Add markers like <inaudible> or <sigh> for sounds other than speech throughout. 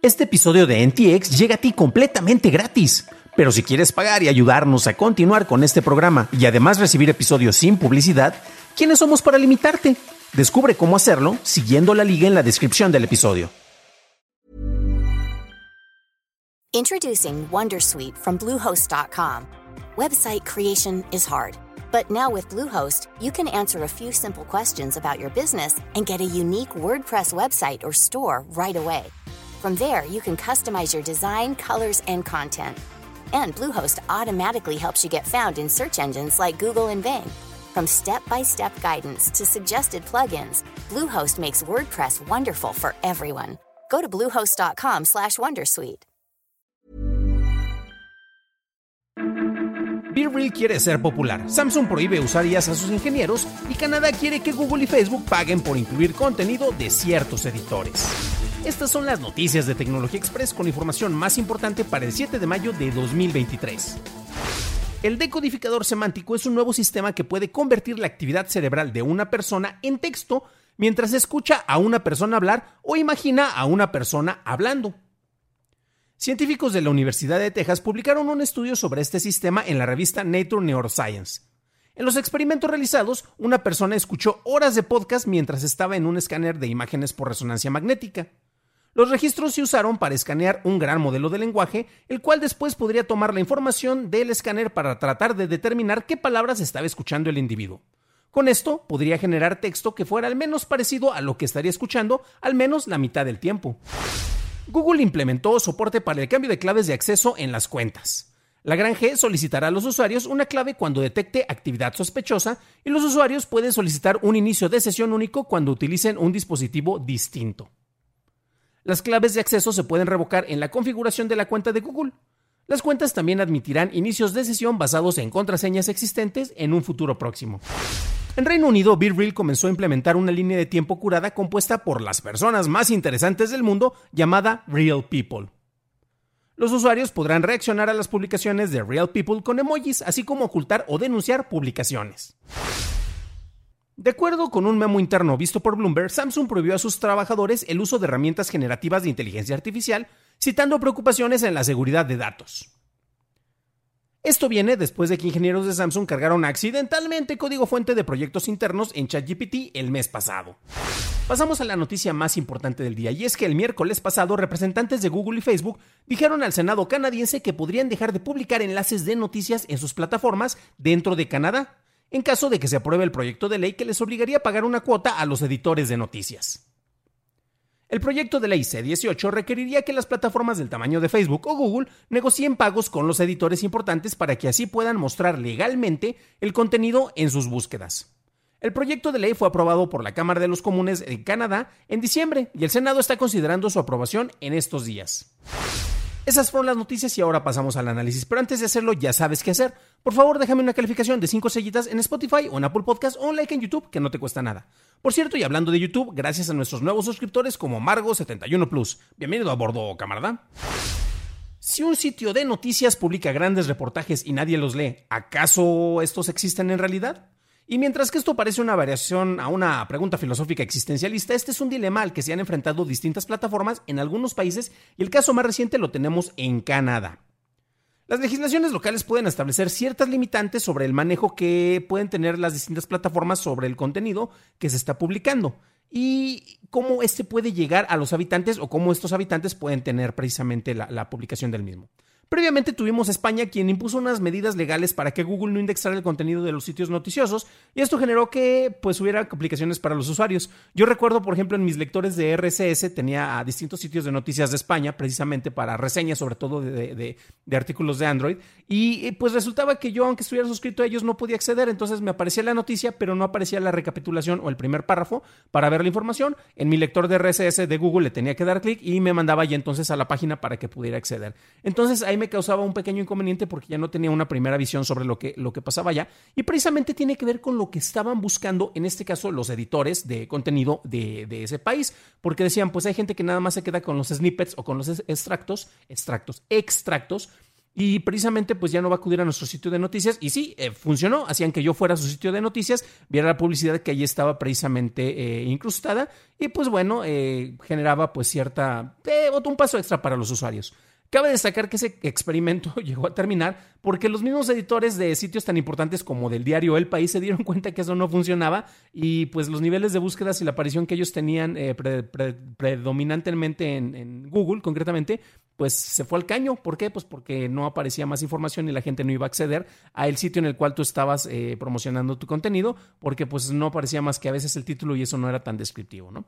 Este episodio de NTX llega a ti completamente gratis. Pero si quieres pagar y ayudarnos a continuar con este programa y además recibir episodios sin publicidad, ¿quiénes somos para limitarte? Descubre cómo hacerlo siguiendo la liga en la descripción del episodio. Introducing Wondersuite from Bluehost.com. Website creation is hard, but now with Bluehost, you can answer a few simple questions about your business and get a unique WordPress website or store right away. From there, you can customize your design, colors, and content. And Bluehost automatically helps you get found in search engines like Google and Bing. From step-by-step guidance to suggested plugins, Bluehost makes WordPress wonderful for everyone. Go to bluehost.com/wondersuite. BeReal quiere ser popular. Samsung prohíbe usar IAS a sus ingenieros y Canadá quiere que Google y Facebook paguen por incluir contenido de ciertos editores. Estas son las noticias de Tecnología Express con información más importante para el 7 de mayo de 2023. El decodificador semántico es un nuevo sistema que puede convertir la actividad cerebral de una persona en texto mientras escucha a una persona hablar o imagina a una persona hablando. Científicos de la Universidad de Texas publicaron un estudio sobre este sistema en la revista Nature Neuroscience. En los experimentos realizados, una persona escuchó horas de podcast mientras estaba en un escáner de imágenes por resonancia magnética. Los registros se usaron para escanear un gran modelo de lenguaje, el cual después podría tomar la información del escáner para tratar de determinar qué palabras estaba escuchando el individuo. Con esto podría generar texto que fuera al menos parecido a lo que estaría escuchando al menos la mitad del tiempo. Google implementó soporte para el cambio de claves de acceso en las cuentas. La gran G solicitará a los usuarios una clave cuando detecte actividad sospechosa y los usuarios pueden solicitar un inicio de sesión único cuando utilicen un dispositivo distinto. Las claves de acceso se pueden revocar en la configuración de la cuenta de Google. Las cuentas también admitirán inicios de sesión basados en contraseñas existentes en un futuro próximo. En Reino Unido, BeReal comenzó a implementar una línea de tiempo curada compuesta por las personas más interesantes del mundo llamada Real People. Los usuarios podrán reaccionar a las publicaciones de Real People con emojis, así como ocultar o denunciar publicaciones. De acuerdo con un memo interno visto por Bloomberg, Samsung prohibió a sus trabajadores el uso de herramientas generativas de inteligencia artificial, citando preocupaciones en la seguridad de datos. Esto viene después de que ingenieros de Samsung cargaron accidentalmente código fuente de proyectos internos en ChatGPT el mes pasado. Pasamos a la noticia más importante del día, y es que el miércoles pasado representantes de Google y Facebook dijeron al Senado canadiense que podrían dejar de publicar enlaces de noticias en sus plataformas dentro de Canadá en caso de que se apruebe el proyecto de ley que les obligaría a pagar una cuota a los editores de noticias. El proyecto de ley C-18 requeriría que las plataformas del tamaño de Facebook o Google negocien pagos con los editores importantes para que así puedan mostrar legalmente el contenido en sus búsquedas. El proyecto de ley fue aprobado por la Cámara de los Comunes en Canadá en diciembre y el Senado está considerando su aprobación en estos días. Esas fueron las noticias y ahora pasamos al análisis. Pero antes de hacerlo, ya sabes qué hacer. Por favor, déjame una calificación de 5 sellitas en Spotify o en Apple Podcast o un like en YouTube, que no te cuesta nada. Por cierto, y hablando de YouTube, gracias a nuestros nuevos suscriptores como Margo71 Plus. Bienvenido a bordo, camarada. Si un sitio de noticias publica grandes reportajes y nadie los lee, ¿acaso estos existen en realidad? Y mientras que esto parece una variación a una pregunta filosófica existencialista, este es un dilema al que se han enfrentado distintas plataformas en algunos países y el caso más reciente lo tenemos en Canadá. Las legislaciones locales pueden establecer ciertas limitantes sobre el manejo que pueden tener las distintas plataformas sobre el contenido que se está publicando y cómo este puede llegar a los habitantes o cómo estos habitantes pueden tener precisamente la, la publicación del mismo. Previamente tuvimos España quien impuso unas medidas legales para que Google no indexara el contenido de los sitios noticiosos y esto generó que pues hubiera aplicaciones para los usuarios. Yo recuerdo, por ejemplo, en mis lectores de RSS tenía a distintos sitios de noticias de España precisamente para reseñas, sobre todo de, artículos de Android y pues resultaba que yo, aunque estuviera suscrito a ellos, no podía acceder, entonces me aparecía la noticia, pero no aparecía la recapitulación o el primer párrafo para ver la información. En mi lector de RSS de Google le tenía que dar clic y me mandaba ya entonces a la página para que pudiera acceder. Entonces ahí me causaba un pequeño inconveniente porque ya no tenía una primera visión sobre lo que, lo que pasaba allá. Y precisamente tiene que ver con lo que estaban buscando, en este caso, los editores de contenido de, de ese país. Porque decían, pues hay gente que nada más se queda con los snippets o con los extractos, extractos, extractos y precisamente pues ya no va a acudir a nuestro sitio de noticias. Y sí, eh, funcionó, hacían que yo fuera a su sitio de noticias, viera la publicidad que allí estaba precisamente eh, incrustada y pues bueno, eh, generaba pues cierta, un paso extra para los usuarios. Cabe destacar que ese experimento <laughs> llegó a terminar porque los mismos editores de sitios tan importantes como del diario El País se dieron <laughs> cuenta que eso no funcionaba y pues los niveles de búsquedas y la aparición que ellos tenían eh, predominantemente en, Google concretamente, pues se fue al caño. ¿Por qué? Pues porque no aparecía más información y la gente no iba a acceder a el sitio en el cual tú estabas eh, promocionando tu contenido porque pues no aparecía más que a veces el título y eso no era tan descriptivo, ¿no?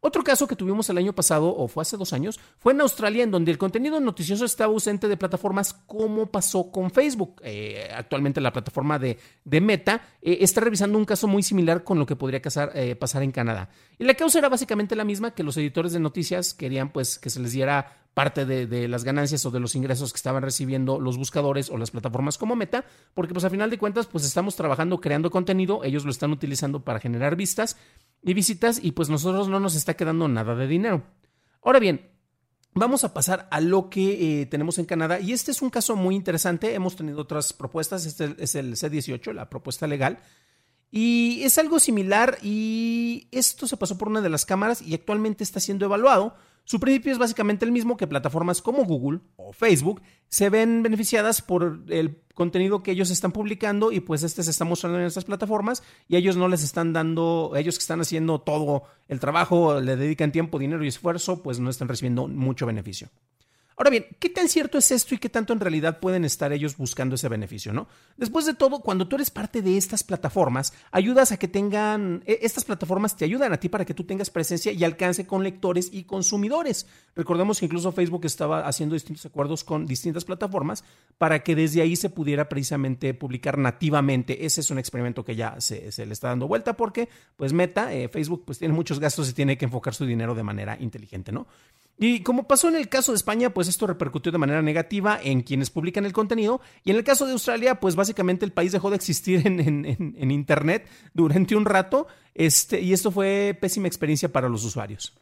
Otro caso que tuvimos el año pasado, o fue hace dos años, fue en Australia, en donde el contenido noticioso estaba ausente de plataformas como pasó con Facebook. Eh, actualmente la plataforma de, Meta eh, está revisando un caso muy similar con lo que podría eh, pasar en Canadá. Y la causa era básicamente la misma, que los editores de noticias querían pues que se les diera parte de, las ganancias o de los ingresos que estaban recibiendo los buscadores o las plataformas como Meta, porque pues a final de cuentas pues estamos trabajando creando contenido, ellos lo están utilizando para generar vistas y visitas y pues nosotros no nos está quedando nada de dinero. Ahora bien, vamos a pasar a lo que eh, tenemos en Canadá y este es un caso muy interesante. Hemos tenido otras propuestas, este es el C18, la propuesta legal. Y es algo similar y esto se pasó por una de las cámaras y actualmente está siendo evaluado su principio es básicamente el mismo que plataformas como Google o Facebook se ven beneficiadas por el contenido que ellos están publicando y pues este se está mostrando en estas plataformas y ellos no les están dando, ellos que están haciendo todo el trabajo, le dedican tiempo, dinero y esfuerzo, pues no están recibiendo mucho beneficio. Ahora bien, ¿qué tan cierto es esto y qué tanto en realidad pueden estar ellos buscando ese beneficio, no? Después de todo, cuando tú eres parte de estas plataformas, ayudas a que tengan, e, estas plataformas te ayudan a ti para que tú tengas presencia y alcance con lectores y consumidores. Recordemos que incluso Facebook estaba haciendo distintos acuerdos con distintas plataformas para que desde ahí se pudiera precisamente publicar nativamente. Ese es un experimento que ya se, le está dando vuelta porque, pues Meta, eh, Facebook, pues tiene muchos gastos y tiene que enfocar su dinero de manera inteligente, ¿no? Y como pasó en el caso de España, pues esto repercutió de manera negativa en quienes publican el contenido. Y en el caso de Australia, pues básicamente el país dejó de existir en, Internet durante un rato. Este, y esto fue pésima experiencia para los usuarios.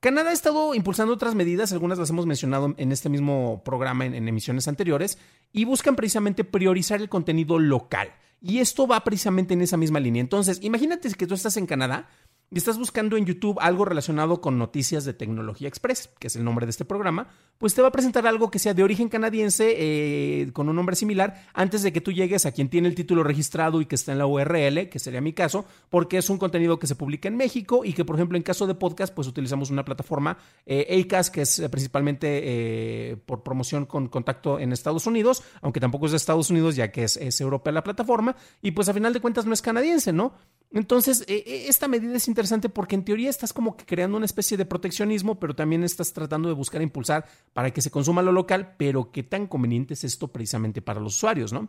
Canadá ha estado impulsando otras medidas, algunas las hemos mencionado en este mismo programa en, emisiones anteriores, y buscan precisamente priorizar el contenido local. Y esto va precisamente en esa misma línea. Entonces, imagínate que tú estás en Canadá y estás buscando en YouTube algo relacionado con Noticias de Tecnología Express, que es el nombre de este programa, pues te va a presentar algo que sea de origen canadiense eh, con un nombre similar antes de que tú llegues a quien tiene el título registrado y que está en la URL, que sería mi caso, porque es un contenido que se publica en México y que, por ejemplo, en caso de podcast, pues utilizamos una plataforma eh, que es principalmente eh, por promoción con contacto en Estados Unidos, aunque tampoco es de Estados Unidos, ya que es, es europea la plataforma, y pues a final de cuentas no es canadiense, ¿no? Entonces, eh, eh, esta medida es interesante porque en teoría estás como que creando una especie de proteccionismo, pero también estás tratando de buscar impulsar para que se consuma lo local, pero qué tan conveniente es esto precisamente para los usuarios, ¿no?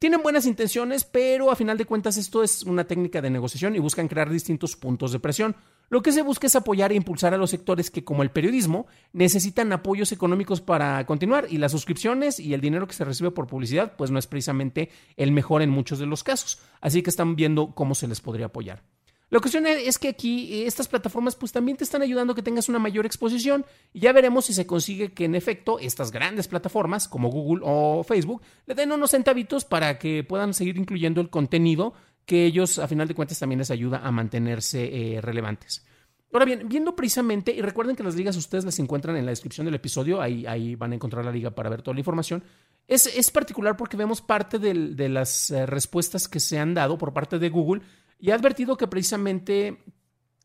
Tienen buenas intenciones, pero a final de cuentas esto es una técnica de negociación y buscan crear distintos puntos de presión. Lo que se busca es apoyar e impulsar a los sectores que, como el periodismo, necesitan apoyos económicos para continuar y las suscripciones y el dinero que se recibe por publicidad, pues no es precisamente el mejor en muchos de los casos. Así que están viendo cómo se les podría apoyar. La cuestión es que aquí eh, estas plataformas pues también te están ayudando a que tengas una mayor exposición y ya veremos si se consigue que en efecto estas grandes plataformas como Google o Facebook le den unos centavitos para que puedan seguir incluyendo el contenido que ellos a final de cuentas también les ayuda a mantenerse eh, relevantes. Ahora bien, viendo precisamente, y recuerden que las ligas ustedes las encuentran en la descripción del episodio, ahí, ahí van a encontrar la liga para ver toda la información, es, es particular porque vemos parte de las eh, respuestas que se han dado por parte de Google y ha advertido que precisamente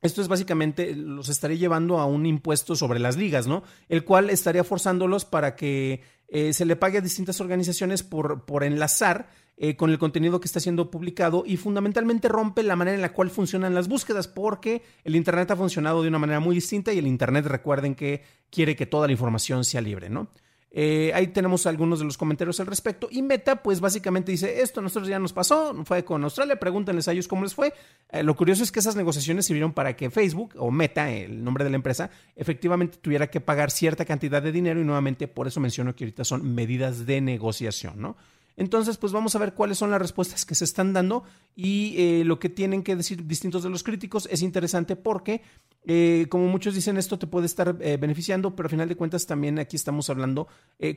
esto es básicamente, los estaría llevando a un impuesto sobre las ligas, ¿no? El cual estaría forzándolos para que eh, se le pague a distintas organizaciones por, por enlazar eh, con el contenido que está siendo publicado y fundamentalmente rompe la manera en la cual funcionan las búsquedas porque el Internet ha funcionado de una manera muy distinta y el Internet recuerden que quiere que toda la información sea libre, ¿no? Eh, ahí tenemos algunos de los comentarios al respecto. Y Meta, pues básicamente dice, esto a nosotros ya nos pasó, fue con Australia, pregúntenles a ellos cómo les fue. Eh, lo curioso es que esas negociaciones sirvieron para que Facebook o Meta, el nombre de la empresa, efectivamente tuviera que pagar cierta cantidad de dinero y nuevamente por eso menciono que ahorita son medidas de negociación, ¿no? Entonces, pues vamos a ver cuáles son las respuestas que se están dando y eh, lo que tienen que decir distintos de los críticos es interesante porque, eh, como muchos dicen, esto te puede estar eh, beneficiando, pero a final de cuentas también aquí estamos hablando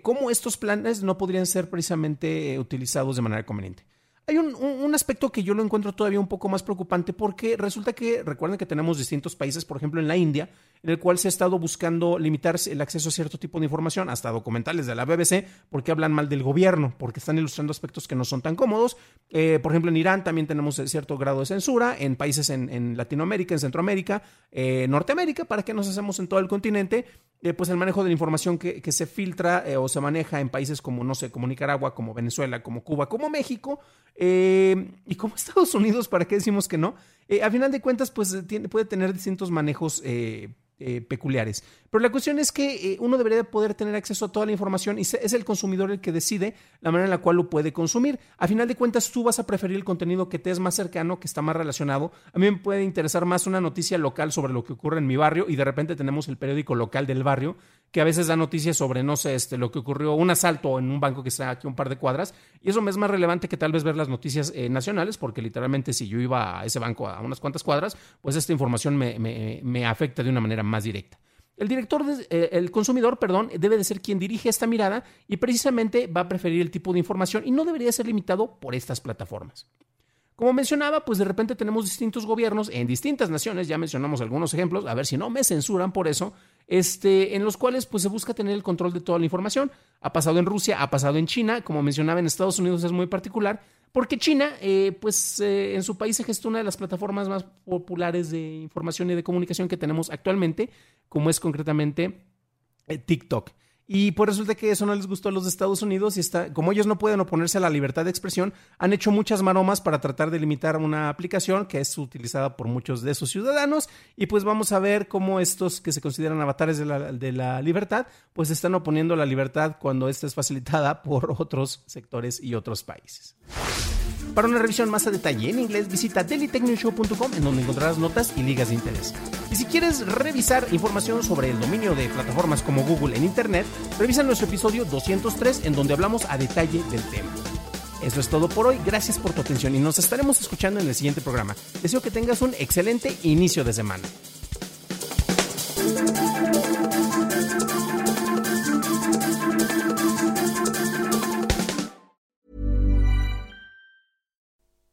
cómo estos planes no podrían ser precisamente utilizados de manera conveniente. Hay un, aspecto que yo lo encuentro todavía un poco más preocupante porque resulta que, recuerden que tenemos distintos países, por ejemplo en la India, en el cual se ha estado buscando limitar el acceso a cierto tipo de información, hasta documentales de la BBC, porque hablan mal del gobierno, porque están ilustrando aspectos que no son tan cómodos. Eh, por ejemplo, en Irán también tenemos cierto grado de censura, en países en, Latinoamérica, en Centroamérica, eh, Norteamérica, para que nos hacemos en todo el continente, eh, pues el manejo de la información que, que se filtra o se maneja en países como, no sé, como Nicaragua, como Venezuela, como Cuba, como México, eh, y como Estados Unidos, ¿para qué decimos que no? Eh, a final de cuentas, pues puede tener distintos manejos eh, peculiares. Pero la cuestión es que uno debería poder tener acceso a toda la información y es el consumidor el que decide la manera en la cual lo puede consumir. A final de cuentas, tú vas a preferir el contenido que te es más cercano, que está más relacionado. A mí me puede interesar más una noticia local sobre lo que ocurre en mi barrio y de repente tenemos el periódico local del barrio que a veces da noticias sobre, no sé, este, lo que ocurrió, un asalto en un banco que está aquí un par de cuadras, y eso me es más relevante que tal vez ver las noticias eh, nacionales, porque literalmente si yo iba a ese banco a unas cuantas cuadras, pues esta información me, afecta de una manera más directa. El director, eh, el consumidor, perdón, debe de ser quien dirige esta mirada y precisamente va a preferir el tipo de información y no debería ser limitado por estas plataformas. Como mencionaba, pues de repente tenemos distintos gobiernos en distintas naciones, ya mencionamos algunos ejemplos, a ver si no me censuran por eso, este, en los cuales pues se busca tener el control de toda la información. Ha pasado en Rusia, ha pasado en China, como mencionaba en Estados Unidos es muy particular, porque China, eh, pues eh, en su país se gesta una de las plataformas más populares de información y de comunicación que tenemos actualmente, como es concretamente eh, TikTok. Y pues resulta que eso no les gustó a los de Estados Unidos y está, como ellos no pueden oponerse a la libertad de expresión, han hecho muchas maromas para tratar de limitar una aplicación que es utilizada por muchos de sus ciudadanos. Y pues vamos a ver cómo estos que se consideran avatares de la, de la libertad, pues están oponiendo la libertad cuando esta es facilitada <laughs> por otros sectores y otros países. Para una revisión más a detalle en inglés, visita dailytechnewshow.com en donde encontrarás notas y ligas de interés. Y si quieres revisar información sobre el dominio de plataformas como Google en Internet, revisa nuestro episodio 203 en donde hablamos a detalle del tema. Eso es todo por hoy, gracias por tu atención y nos estaremos escuchando en el siguiente programa. Deseo que tengas un excelente inicio de semana.